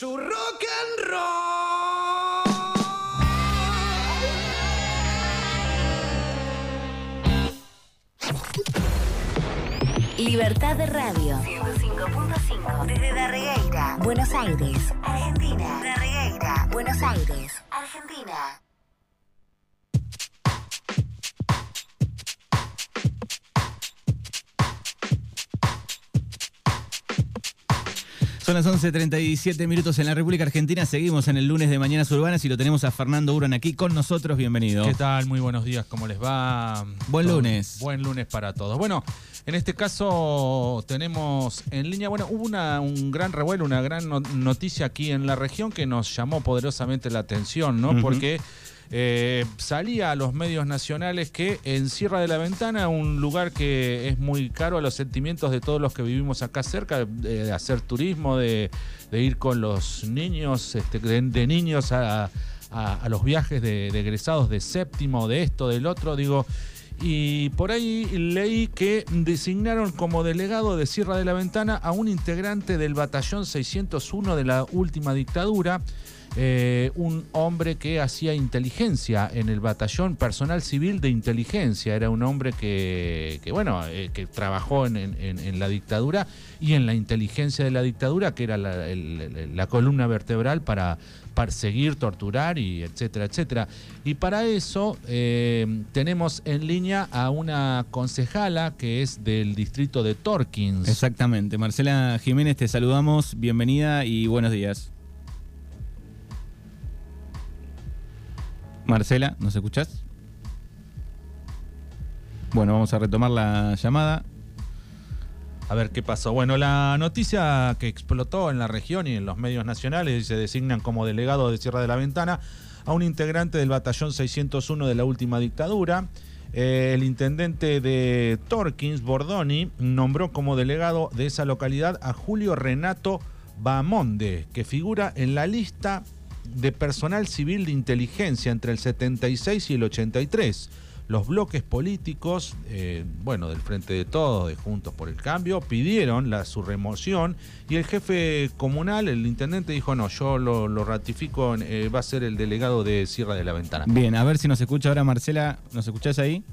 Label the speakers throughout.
Speaker 1: su rock and roll.
Speaker 2: Libertad de Radio 105.5 desde Darregueira, Buenos Aires, Argentina. Darregueira, Buenos Aires, Argentina.
Speaker 3: Son las 11.37 minutos en la República Argentina. Seguimos en el lunes de Mañanas Urbanas y lo tenemos a Fernando Uran aquí con nosotros. Bienvenido.
Speaker 4: ¿Qué tal? Muy buenos días, ¿cómo les va?
Speaker 3: Buen
Speaker 4: Todo-
Speaker 3: lunes.
Speaker 4: Buen lunes para todos. Bueno, en este caso tenemos en línea, bueno, hubo una- un gran revuelo, una gran no- noticia aquí en la región que nos llamó poderosamente la atención, ¿no? Porque eh, salía a los medios nacionales que en Sierra de la Ventana, un lugar que es muy caro a los sentimientos de todos los que vivimos acá cerca, de, hacer turismo, de, ir con los niños, este, de, niños a los viajes de, de egresados de séptimo, de esto, del otro, digo. Y por ahí leí que designaron como delegado de Sierra de la Ventana a un integrante del batallón 601 de la última dictadura, eh, un hombre que hacía inteligencia en el batallón personal civil de inteligencia. Era un hombre que, bueno, eh, que trabajó en, en- la dictadura y en la inteligencia de la dictadura, que era la columna vertebral para perseguir, torturar y etcétera, etcétera. Y para eso eh, tenemos en línea a una concejala que es del distrito de Torkins.
Speaker 3: Exactamente. Marcela Jiménez, te saludamos. Bienvenida y buenos días. Marcela, ¿nos escuchás? Bueno, vamos a retomar la llamada.
Speaker 4: A ver qué pasó. Bueno, la noticia que explotó en la región y en los medios nacionales se designan como delegado de Sierra de la Ventana a un integrante del batallón 601 de la última dictadura. Eh, el intendente de Torkins, Bordoni, nombró como delegado de esa localidad a Julio Renato Bamonde, que figura en la lista de personal civil de inteligencia entre el 76 y el 83. Los bloques políticos, eh, bueno, del Frente de Todos, de Juntos por el Cambio, pidieron la, su remoción y el jefe comunal, el intendente, dijo, no, yo lo, lo ratifico, eh, va a ser el delegado de Sierra de la Ventana.
Speaker 3: Bien, a ver si nos escucha ahora Marcela. ¿Nos escuchás ahí?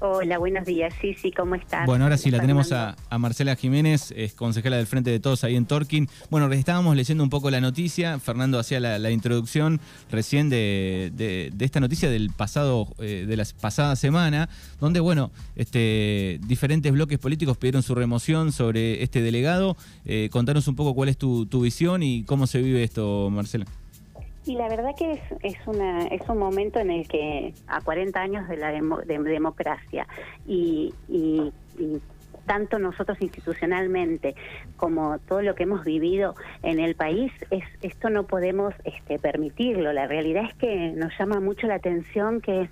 Speaker 5: Hola, buenos días. Sí, sí, ¿cómo estás?
Speaker 3: Bueno, ahora sí la tenemos a, a Marcela Jiménez, es concejala del Frente de Todos ahí en Torquín. Bueno, estábamos leyendo un poco la noticia, Fernando hacía la, la introducción recién de, de- de esta noticia del pasado, eh, de la pasada semana, donde, bueno, este, diferentes bloques políticos pidieron su remoción sobre este delegado. Eh, contanos un poco cuál es tu, tu visión y cómo se vive esto, Marcela.
Speaker 5: Y la verdad que es, es, una, es un momento en el que, a 40 años de la demo- de democracia, y, y- y tanto nosotros institucionalmente como todo lo que hemos vivido en el país, es, esto no podemos este, permitirlo. La realidad es que nos llama mucho la atención que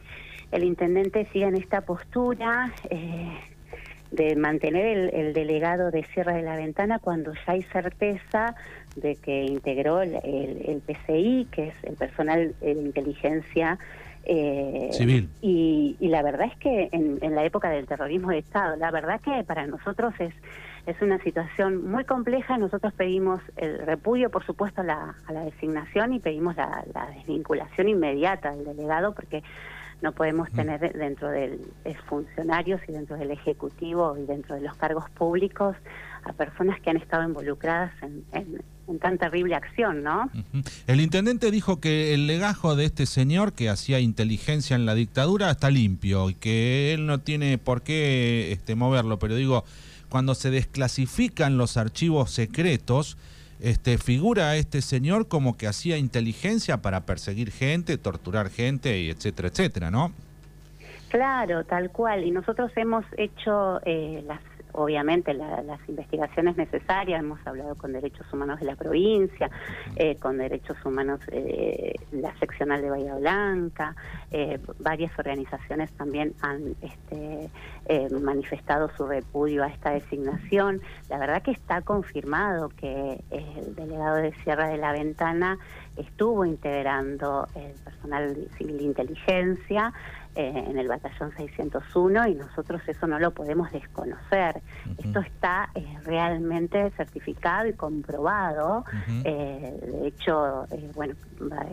Speaker 5: el intendente siga en esta postura. eh, de mantener el, el delegado de Sierra de la Ventana cuando ya hay certeza de que integró el, el- el PCI, que es el personal de inteligencia eh,
Speaker 4: Civil.
Speaker 5: Y, y la verdad es que en, en la época del terrorismo de Estado, la verdad que para nosotros es es una situación muy compleja. Nosotros pedimos el repudio, por supuesto, a la, a la designación y pedimos la, la desvinculación inmediata del delegado porque no podemos tener dentro del de funcionarios y dentro del ejecutivo y dentro de los cargos públicos a personas que han estado involucradas en, en- en tan terrible acción, ¿no?
Speaker 4: El intendente dijo que el legajo de este señor que hacía inteligencia en la dictadura está limpio y que él no tiene por qué este, moverlo, pero digo, cuando se desclasifican los archivos secretos, este, figura a este señor como que hacía inteligencia para perseguir gente, torturar gente, y etcétera, etcétera, ¿no?
Speaker 5: Claro, tal cual. Y nosotros hemos hecho eh, las, obviamente la- las investigaciones necesarias. Hemos hablado con Derechos Humanos de la provincia, eh, con Derechos Humanos eh, la seccional de Bahía Blanca. eh, varias organizaciones también han este, eh, manifestado su repudio a esta designación. La verdad que está confirmado que el delegado de Sierra de la Ventana estuvo integrando el personal civil de inteligencia eh, en el batallón 601 y nosotros eso no lo podemos desconocer. Esto está eh, realmente certificado y comprobado. Eh, de hecho, bueno, la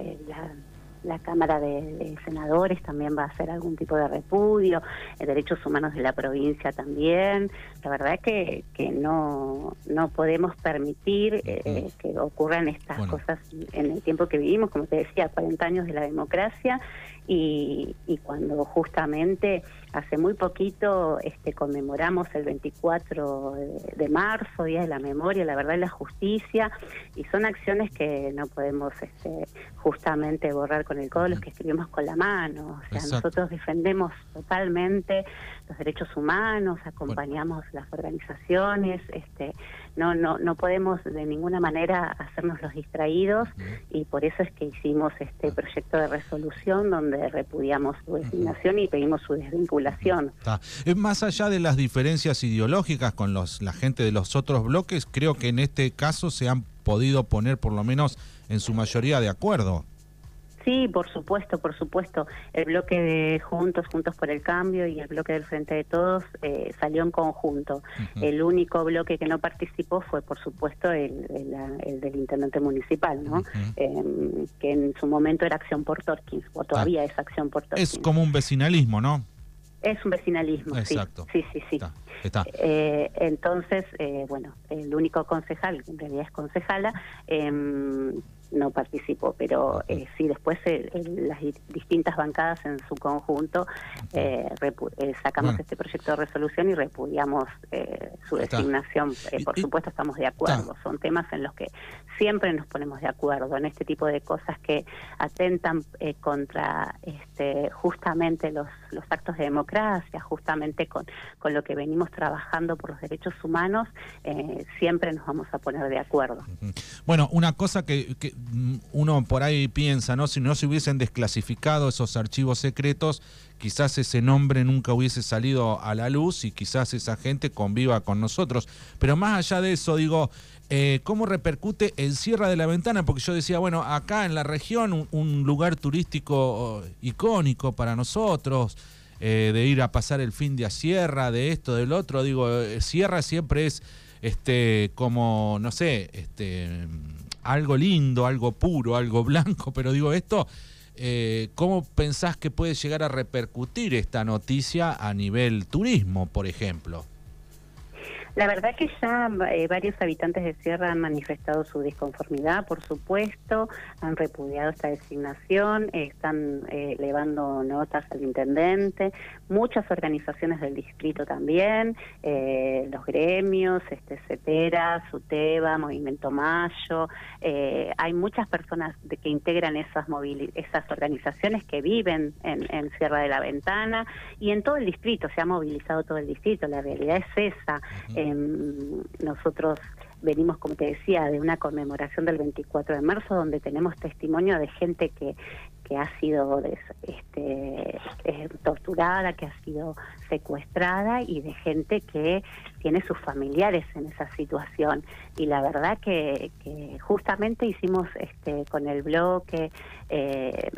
Speaker 5: la Cámara de, Senadores también va a hacer algún tipo de repudio, eh, Derechos Humanos de la provincia también. La verdad que, que no, no podemos permitir eh, que ocurran estas cosas en el tiempo que vivimos, como te decía, 40 años de la democracia y, y cuando justamente hace muy poquito este, conmemoramos el 24 de, marzo, Día de la Memoria, la Verdad y la Justicia, y son acciones que no podemos este, justamente borrar con el codo, los que escribimos con la mano. O sea, nosotros defendemos totalmente los derechos humanos, acompañamos las organizaciones, este, no, no, no podemos de ninguna manera hacernos los distraídos y por eso es que hicimos este proyecto de resolución donde repudiamos su designación y pedimos su desvinculación.
Speaker 4: Es Más allá de las diferencias ideológicas con los, la gente de los otros bloques, creo que en este caso se han podido poner por lo menos en su mayoría de acuerdo.
Speaker 5: Sí, por supuesto, por supuesto. El bloque de Juntos, Juntos por el Cambio y el bloque del Frente de Todos eh, salió en conjunto. El único bloque que no participó fue, por supuesto, el, del intendente municipal, ¿no? Em, que en su momento era Acción por Torkins, o todavía es Acción por Torkins.
Speaker 4: Es como un vecinalismo, ¿no?
Speaker 5: Es un vecinalismo, Exacto. sí. Sí, sí, Está, eh, entonces, eh, bueno, el único concejal, en realidad es concejala, eh, no participó, pero eh, sí después eh, las distintas bancadas en su conjunto eh, eh, sacamos este proyecto de resolución y repudiamos su designación. por supuesto estamos de acuerdo, son temas en los que siempre nos ponemos de acuerdo en este tipo de cosas que atentan contra este, justamente los, los actos de democracia, justamente con, con lo que venimos trabajando por los derechos humanos, siempre nos vamos a poner de acuerdo.
Speaker 4: Bueno, una cosa que uno por ahí piensa, ¿no? Si no se hubiesen desclasificado esos archivos secretos, quizás ese nombre nunca hubiese salido a la luz y quizás esa gente conviva con nosotros. Pero más allá de eso, digo, eh, ¿cómo repercute el cierre de la ventana? Porque yo decía, bueno, acá en la región, un, lugar turístico oh, icónico para nosotros. Eh, de ir a pasar el fin de a Sierra, de esto, del otro, digo, eh, Sierra siempre es este como, no sé, este algo lindo, algo puro, algo blanco, pero digo esto, eh, ¿cómo pensás que puede llegar a repercutir esta noticia a nivel turismo, por ejemplo?
Speaker 5: La verdad que ya eh, varios habitantes de Sierra han manifestado su disconformidad, por supuesto, han repudiado esta designación, están eh, elevando notas al intendente, muchas organizaciones del distrito también, eh, los gremios, este CETERA, SUTEBA, Movimiento Mayo, hay muchas personas de, que integran esas, esas organizaciones que viven en, Sierra de la Ventana y en todo el distrito, se ha movilizado todo el distrito, la realidad es esa. Em, nosotros venimos, como te decía, de una conmemoración del 24 de marzo donde tenemos testimonio de gente que, que ha sido este, eh, torturada, que ha sido secuestrada y de gente que tiene sus familiares en esa situación. Y la verdad que, que justamente hicimos este, con el bloque eh,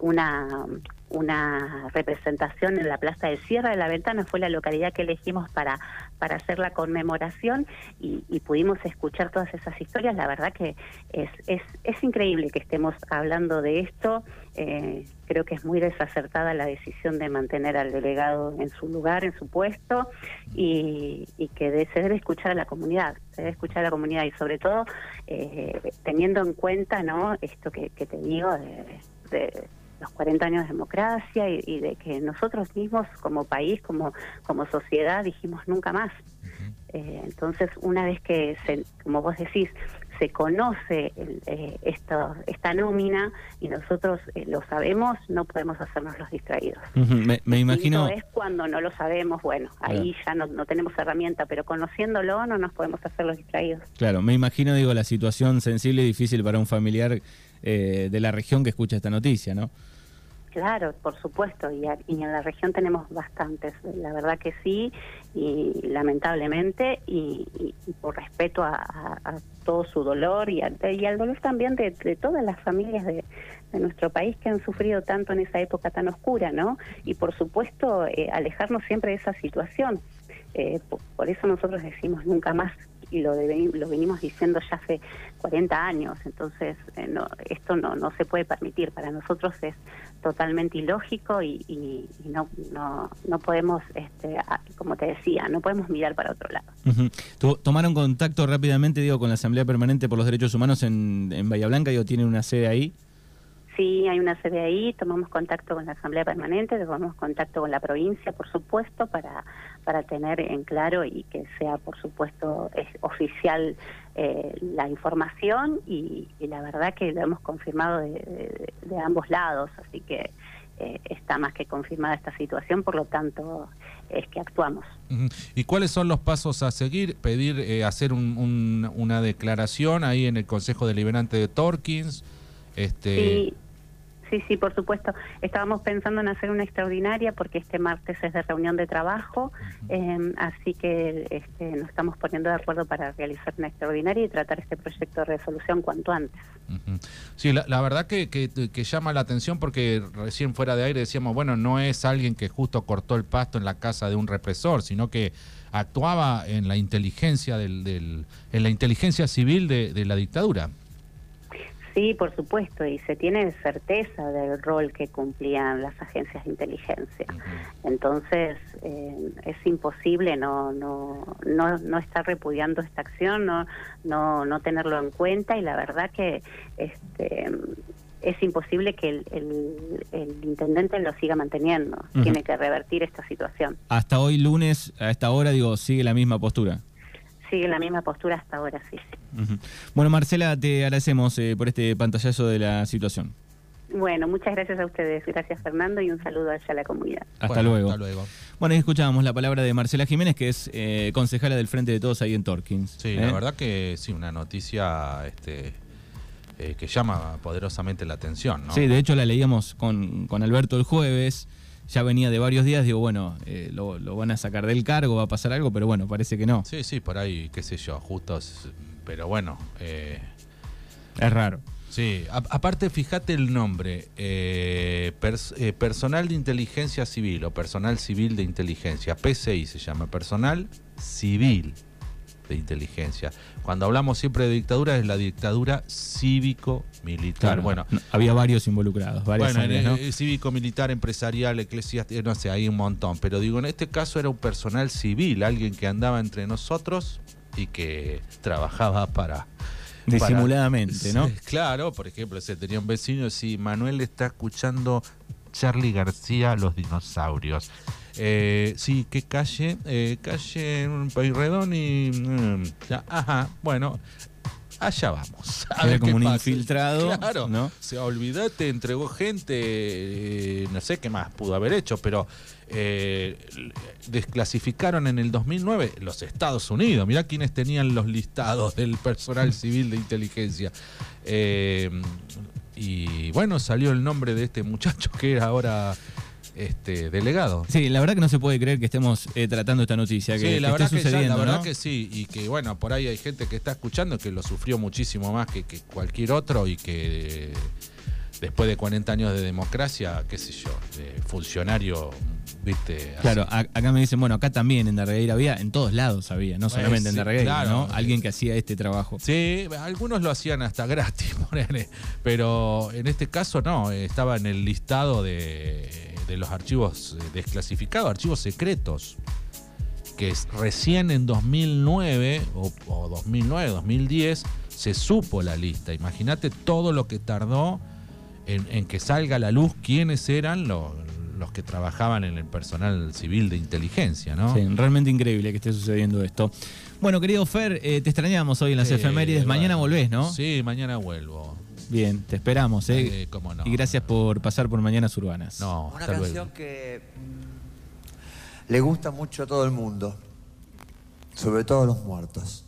Speaker 5: una una representación en la Plaza de Sierra de la Ventana, fue la localidad que elegimos para, para hacer la conmemoración y, pudimos escuchar todas esas historias. La verdad que es, es, es increíble que estemos hablando de esto. Eh, creo que es muy desacertada la decisión de mantener al delegado en su lugar, en su puesto, y, que se debe escuchar a la comunidad, se debe escuchar a la comunidad y sobre todo eh, teniendo en cuenta no esto que, te digo de los 40 años de democracia y, de que nosotros mismos como país, como, como sociedad, dijimos nunca más. Eh, entonces, una vez que, se, como vos decís, se conoce eh, esto, esta nómina y nosotros eh, lo sabemos, no podemos hacernos los distraídos.
Speaker 3: me, me, imagino.
Speaker 5: es cuando no lo sabemos, bueno, ahí ya no, no, tenemos herramienta, pero conociéndolo no nos podemos hacer los distraídos.
Speaker 3: Claro, me imagino, digo, la situación sensible y difícil para un familiar eh, de la región que escucha esta noticia, ¿no?
Speaker 5: Claro, por supuesto, y, en la región tenemos bastantes, la verdad que sí, y lamentablemente, y, por respeto a, todo su dolor y, y, al dolor también de, todas las familias de, de nuestro país que han sufrido tanto en esa época tan oscura, ¿no? Y por supuesto, eh, alejarnos siempre de esa situación. Eh, por eso nosotros decimos nunca más y lo, de- lo venimos diciendo ya hace 40 años, entonces eh, no, esto no, no se puede permitir, para nosotros es totalmente ilógico y, y- y no, no, no podemos, este, como te decía, no podemos mirar para otro lado.
Speaker 3: Ujú. Tu- ¿Tomaron contacto rápidamente, digo, con la Asamblea Permanente por los Derechos Humanos en, en Bahía Blanca? Digo, ¿tienen una sede ahí?
Speaker 5: Sí, hay una sede ahí, tomamos contacto con la Asamblea Permanente, tomamos contacto con la provincia, por supuesto, para, para tener en claro y que sea, por supuesto, es oficial eh, la información y, y la verdad que lo hemos confirmado de, de- de ambos lados, así que eh, está más que confirmada esta situación, por lo tanto es que actuamos.
Speaker 4: ¿Y cuáles son los pasos a seguir? Pedir, eh, hacer un- un- una declaración ahí en el Consejo Deliberante de Torkins. Este,
Speaker 5: Sí, sí, sí, por supuesto. Estábamos pensando en hacer una extraordinaria porque este martes es de reunión de trabajo, eh, así que este, nos estamos poniendo de acuerdo para realizar una extraordinaria y tratar este proyecto de resolución cuanto antes.
Speaker 4: Sí, la, la verdad que, que- que llama la atención porque recién fuera de aire decíamos, bueno, no es alguien que justo cortó el pasto en la casa de un represor, sino que actuaba en la inteligencia del, del- en la inteligencia civil de, de la dictadura.
Speaker 5: Sí, por supuesto, y se tiene certeza del rol que cumplían las agencias de inteligencia. Entonces, eh, es imposible no, no, no, no estar repudiando esta acción, no, no, no tenerlo en cuenta, y la verdad que este, es imposible que el, el- el intendente lo siga manteniendo. Tiene que revertir esta situación.
Speaker 3: Hasta hoy lunes, a esta hora, digo, sigue la misma postura.
Speaker 5: Sigue la misma postura hasta ahora, sí.
Speaker 3: Bueno, Marcela, te agradecemos eh, por este pantallazo de la situación.
Speaker 5: Bueno, muchas gracias a ustedes. Gracias, Fernando, y un saludo allá a la comunidad.
Speaker 3: Hasta
Speaker 4: Bueno,
Speaker 3: luego.
Speaker 4: Hasta luego.
Speaker 3: Bueno, ahí escuchábamos la palabra de Marcela Jiménez, que es eh, concejala del Frente de Todos ahí en Torkins.
Speaker 4: Sí,
Speaker 3: ¿eh?
Speaker 4: la verdad que sí, una noticia este, eh, que llama poderosamente la atención, ¿no?
Speaker 3: Sí, de hecho la leíamos con, con Alberto el jueves, ya venía de varios días, digo, bueno, eh, lo, lo van a sacar del cargo, va a pasar algo, pero bueno, parece que no.
Speaker 4: Sí, sí, por ahí, qué sé yo, justos, pero bueno. eh,
Speaker 3: Es raro.
Speaker 4: sí, A- aparte, fíjate el nombre, eh, pers- eh, Personal de Inteligencia Civil o Personal Civil de Inteligencia, PCI se llama, Personal Civil de Inteligencia. Cuando hablamos siempre de dictadura, es la dictadura cívico-militar.
Speaker 3: Claro,
Speaker 4: bueno,
Speaker 3: no, había varios involucrados, varias
Speaker 4: Bueno,
Speaker 3: áreas, ¿no?
Speaker 4: eh, cívico, militar, empresarial, eclesiástico, no sé, hay un montón. Pero digo, en este caso era un personal civil, alguien que andaba entre nosotros y que trabajaba para... para-
Speaker 3: Disimuladamente, ¿no?
Speaker 4: Sí, Claro, por ejemplo, se tenía un vecino, si Manuel está escuchando Charlie García, Los Dinosaurios. Eh, sí, ¿qué calle? Eh, calle Payredón y... mm, ya, ajá, bueno, allá vamos. A
Speaker 3: Era
Speaker 4: ver
Speaker 3: como
Speaker 4: qué
Speaker 3: un
Speaker 4: pasa.
Speaker 3: infiltrado,
Speaker 4: Claro,
Speaker 3: ¿no?
Speaker 4: o sea, olvídate, entregó gente, eh, no sé qué más pudo haber hecho, pero eh, desclasificaron en el 2009 los Estados Unidos. Mirá quiénes tenían los listados del personal civil de inteligencia. Eh, y bueno, salió el nombre de este muchacho que era ahora este delegado.
Speaker 3: Sí, la verdad que no se puede creer que estemos eh, tratando esta noticia, que,
Speaker 4: Sí,
Speaker 3: que
Speaker 4: la
Speaker 3: esté
Speaker 4: verdad, que, ya-
Speaker 3: sucediendo,
Speaker 4: la verdad
Speaker 3: ¿no?
Speaker 4: que sí, y que bueno, por ahí hay gente que está escuchando que lo sufrió muchísimo más que, que cualquier otro y que eh, después de 40 años de democracia, qué sé yo, de funcionario, viste. así.
Speaker 3: Claro, a- acá me dicen, bueno, acá también en Darregueira había, en todos lados había, no solamente en Darregueira,
Speaker 4: claro.
Speaker 3: ¿no? Alguien que hacía este trabajo.
Speaker 4: Sí, algunos lo hacían hasta gratis, ponele, pero en este caso no, estaba en el listado de, de los archivos eh, desclasificados, archivos secretos, que es- recién en 2009 o, o 2009, 2010 se supo la lista. Imagínate todo lo que tardó en, en que salga a la luz quiénes eran los, los que trabajaban en el personal civil de inteligencia, ¿no?
Speaker 3: Sí, realmente increíble que esté sucediendo esto. Bueno, querido Fer, eh, te extrañamos hoy en las
Speaker 4: Eh,
Speaker 3: efemérides. Mañana volvés, ¿no?
Speaker 4: Sí, mañana vuelvo.
Speaker 3: Bien, te esperamos, ¿eh?
Speaker 4: Eh, cómo no.
Speaker 3: Y gracias por pasar por Mañanas Urbanas.
Speaker 4: No,
Speaker 6: Una canción
Speaker 4: luego.
Speaker 6: que le gusta mucho a todo el mundo, sobre todo a los muertos.